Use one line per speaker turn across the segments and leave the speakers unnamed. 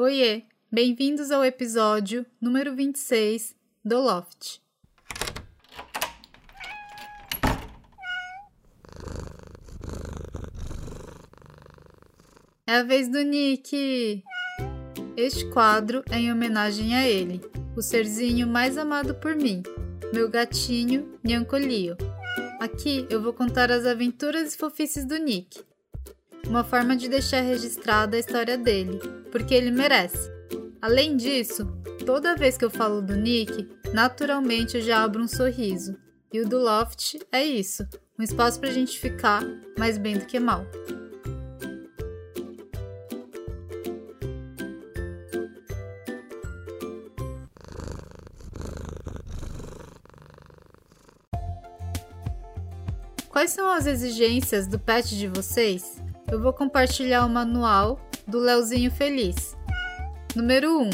Oiê, bem-vindos ao episódio número 26 do Loft. É a vez do Nick! Este quadro é em homenagem a ele, o serzinho mais amado por mim, meu gatinho Nyancolio. Aqui eu vou contar as aventuras e fofices do Nick, uma forma de deixar registrada a história dele, porque ele merece. Além disso, toda vez que eu falo do Nick, naturalmente eu já abro um sorriso. E o do Loft é isso, um espaço pra gente ficar mais bem do que mal. Quais são as exigências do pet de vocês? eu vou compartilhar o manual do Leozinho Feliz. Número 1.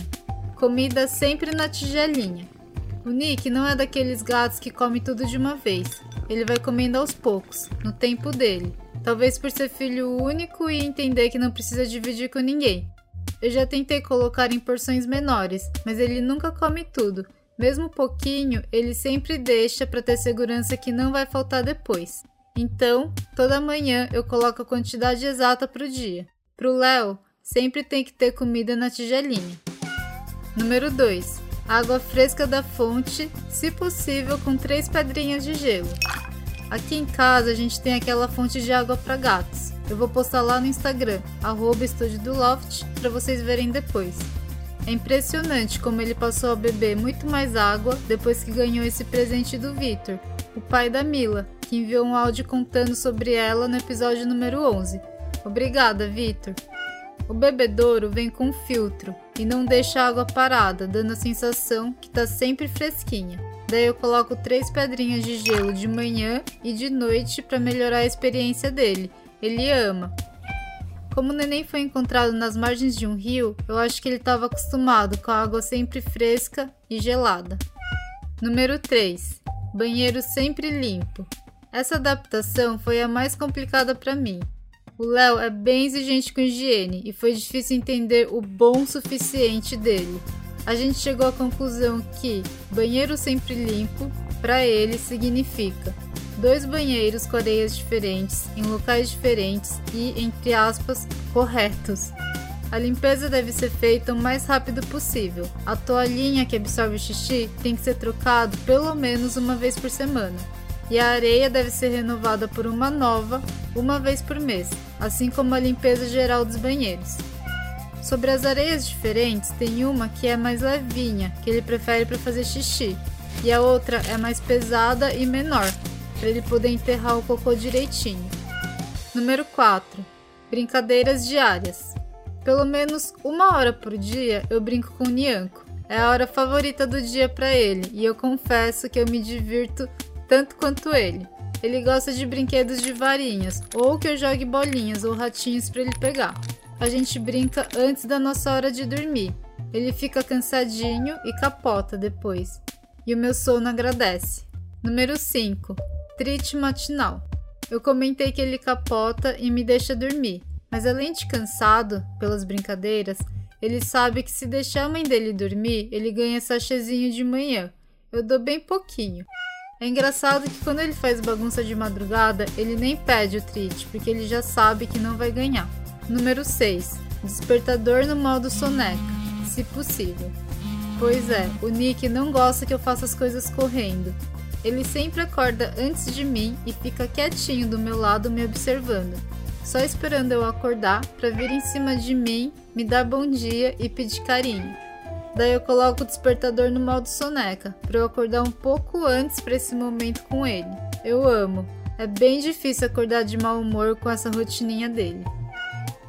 Comida sempre na tigelinha. O Nick não é daqueles gatos que come tudo de uma vez. Ele vai comendo aos poucos, no tempo dele. Talvez por ser filho único e entender que não precisa dividir com ninguém. Eu já tentei colocar em porções menores, mas ele nunca come tudo. Mesmo pouquinho, ele sempre deixa para ter segurança que não vai faltar depois. Então, toda manhã eu coloco a quantidade exata para o dia. Para o Léo, sempre tem que ter comida na tigelinha. Número 2. Água fresca da fonte, se possível com três pedrinhas de gelo. Aqui em casa a gente tem aquela fonte de água para gatos. Eu vou postar lá no Instagram, arroba do Loft, para vocês verem depois. É impressionante como ele passou a beber muito mais água depois que ganhou esse presente do Victor, o pai da Mila, que enviou um áudio contando sobre ela no episódio número 11. Obrigada, Vitor. O bebedouro vem com filtro e não deixa a água parada, dando a sensação que está sempre fresquinha. Daí eu coloco três pedrinhas de gelo de manhã e de noite para melhorar a experiência dele. Ele ama. Como o neném foi encontrado nas margens de um rio, eu acho que ele estava acostumado com a água sempre fresca e gelada. Número 3. Banheiro sempre limpo. Essa adaptação foi a mais complicada para mim. O Léo é bem exigente com higiene e foi difícil entender o bom suficiente dele. A gente chegou à conclusão que banheiro sempre limpo, para ele, significa dois banheiros com areias diferentes, em locais diferentes e, entre aspas, corretos. A limpeza deve ser feita o mais rápido possível. A toalhinha que absorve o xixi tem que ser trocado pelo menos uma vez por semana e a areia deve ser renovada por uma nova uma vez por mês, assim como a limpeza geral dos banheiros. Sobre as areias diferentes, tem uma que é mais levinha, que ele prefere para fazer xixi, e a outra é mais pesada e menor, para ele poder enterrar o cocô direitinho. Número 4. Brincadeiras diárias. Pelo menos uma hora por dia eu brinco com o Nianco. É a hora favorita do dia para ele, e eu confesso que eu me divirto tanto quanto ele. Ele gosta de brinquedos de varinhas, ou que eu jogue bolinhas ou ratinhos para ele pegar. A gente brinca antes da nossa hora de dormir. Ele fica cansadinho e capota depois. E o meu sono agradece. Número 5. Trite matinal. Eu comentei que ele capota e me deixa dormir, mas além de cansado pelas brincadeiras, ele sabe que se deixar a mãe dele dormir, ele ganha sachezinho de manhã. Eu dou bem pouquinho. É engraçado que quando ele faz bagunça de madrugada, ele nem pede o treat, porque ele já sabe que não vai ganhar. Número 6. Despertador no modo soneca, se possível. Pois é, o Nick não gosta que eu faça as coisas correndo. Ele sempre acorda antes de mim e fica quietinho do meu lado me observando, só esperando eu acordar para vir em cima de mim, me dar bom dia e pedir carinho. Daí eu coloco o despertador no modo soneca, para eu acordar um pouco antes para esse momento com ele. Eu amo. É bem difícil acordar de mau humor com essa rotininha dele.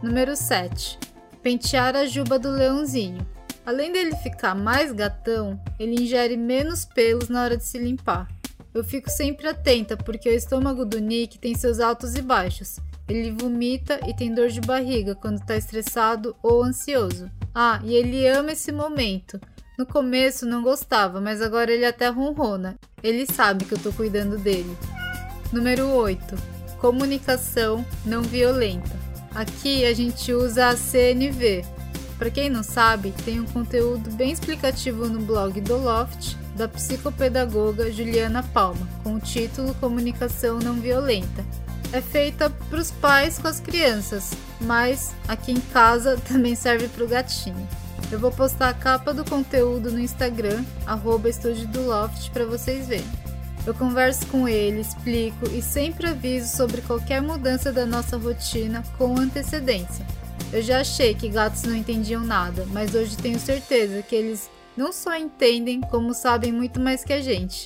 Número 7. Pentear a juba do leãozinho. Além dele ficar mais gatão, ele ingere menos pelos na hora de se limpar. Eu fico sempre atenta porque o estômago do Nick tem seus altos e baixos. Ele vomita e tem dor de barriga quando está estressado ou ansioso. Ah, e ele ama esse momento. No começo não gostava, mas agora ele até ronrona. Ele sabe que eu tô cuidando dele. Número 8. Comunicação não violenta. Aqui a gente usa a CNV, Para quem não sabe, tem um conteúdo bem explicativo no blog do Loft da psicopedagoga Juliana Palma, com o título Comunicação Não Violenta. É feita para os pais com as crianças, mas aqui em casa também serve para o gatinho. Eu vou postar a capa do conteúdo no Instagram, arroba Estúdio do Loft, para vocês verem. Eu converso com ele, explico e sempre aviso sobre qualquer mudança da nossa rotina com antecedência. Eu já achei que gatos não entendiam nada, mas hoje tenho certeza que eles não só entendem, como sabem muito mais que a gente.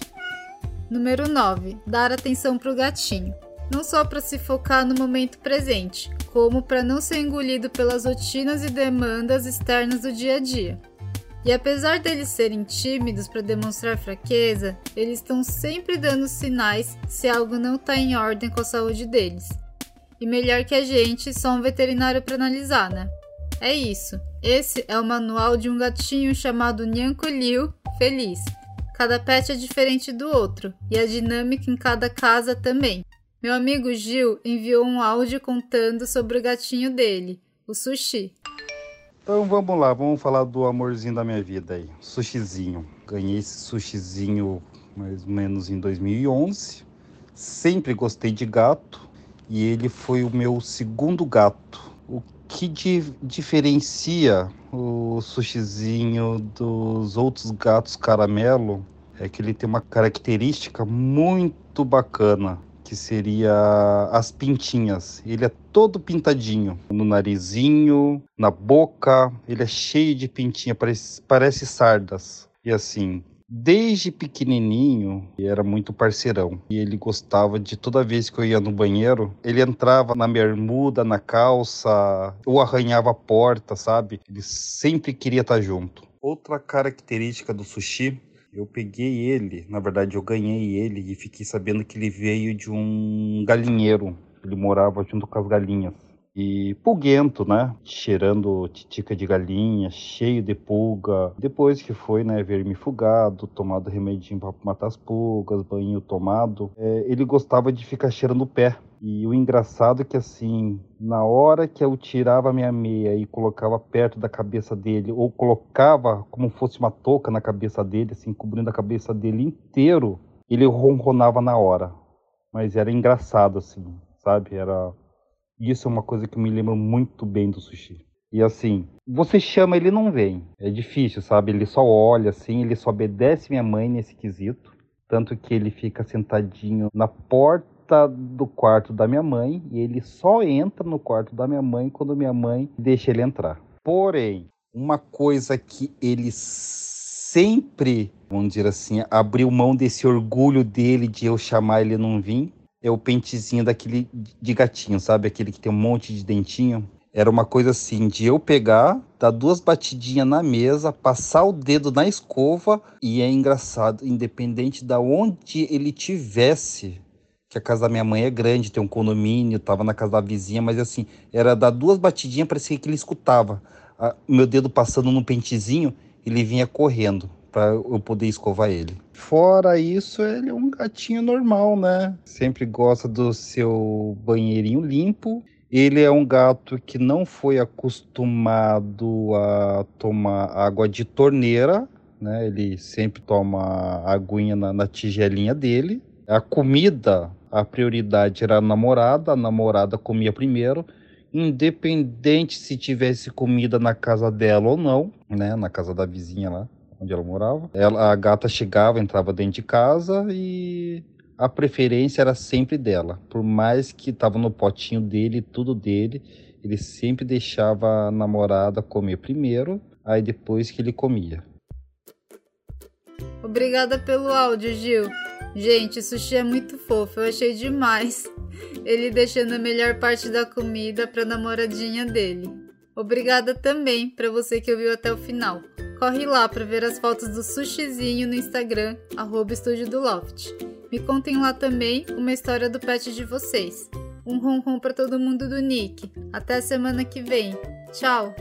Número 9. Dar atenção para o gatinho. Não só para se focar no momento presente, como para não ser engolido pelas rotinas e demandas externas do dia a dia. E apesar deles serem tímidos para demonstrar fraqueza, eles estão sempre dando sinais se algo não está em ordem com a saúde deles. E melhor que a gente, só um veterinário para analisar, né? É isso. Esse é o manual de um gatinho chamado Nyanko Liu Feliz. Cada pet é diferente do outro e a dinâmica em cada casa também. Meu amigo Gil enviou um áudio contando sobre o gatinho dele, o Sushi.
Então vamos lá, vamos falar do amorzinho da minha vida aí, sushizinho. Ganhei esse sushizinho mais ou menos em 2011. Sempre gostei de gato e ele foi o meu segundo gato. O que di diferencia o sushizinho dos outros gatos caramelo é que ele tem uma característica muito bacana que seria as pintinhas. Ele é todo pintadinho no narizinho, na boca, ele é cheio de pintinha, parece, parece sardas. E assim, desde pequenininho era muito parceirão e ele gostava de toda vez que eu ia no banheiro ele entrava na bermuda na calça ou arranhava a porta sabe ele sempre queria estar junto outra característica do sushi eu peguei ele, na verdade eu ganhei ele e fiquei sabendo que ele veio de um galinheiro. Ele morava junto com as galinhas. E pulguento, né? Cheirando titica de galinha, cheio de pulga. Depois que foi, né, vermifugado, tomado remedinho para matar as pulgas, banho tomado, é, ele gostava de ficar cheirando o pé. E o engraçado é que assim, na hora que eu tirava minha meia e colocava perto da cabeça dele, ou colocava como fosse uma touca na cabeça dele, assim, cobrindo a cabeça dele inteiro, ele ronronava na hora. Mas era engraçado, assim, sabe? Era. Isso é uma coisa que me lembra muito bem do sushi. E assim, você chama, ele não vem. É difícil, sabe? Ele só olha assim, ele só obedece minha mãe nesse quesito. Tanto que ele fica sentadinho na porta do quarto da minha mãe e ele só entra no quarto da minha mãe quando minha mãe deixa ele entrar. Porém, uma coisa que ele sempre, vamos dizer assim, abriu mão desse orgulho dele de eu chamar ele não vir, é o pentezinho daquele de gatinho, sabe? Aquele que tem um monte de dentinho. Era uma coisa assim, de eu pegar, dar duas batidinhas na mesa, passar o dedo na escova, e é engraçado, independente da onde ele tivesse, que a casa da minha mãe é grande, tem um condomínio, tava na casa da vizinha, mas assim, era dar duas batidinhas, parecia que ele escutava. meu dedo passando no pentezinho, ele vinha correndo para eu poder escovar ele. Fora isso, ele é um gatinho normal, né? Sempre gosta do seu banheirinho limpo. Ele é um gato que não foi acostumado a tomar água de torneira, né? Ele sempre toma aguinha na, na tigelinha dele. A comida a prioridade era a namorada, a namorada comia primeiro, independente se tivesse comida na casa dela ou não, né, na casa da vizinha lá onde ela morava. Ela, a gata chegava, entrava dentro de casa e a preferência era sempre dela. Por mais que estava no potinho dele, tudo dele, ele sempre deixava a namorada comer primeiro, aí depois que ele comia.
Obrigada pelo áudio, Gil. Gente, sushi é muito fofo, eu achei demais. Ele deixando a melhor parte da comida para namoradinha dele. Obrigada também para você que ouviu até o final. Corre lá para ver as fotos do sushizinho no Instagram, arroba Estúdio do Loft. Me contem lá também uma história do pet de vocês. Um ronron para todo mundo do Nick. Até semana que vem. Tchau!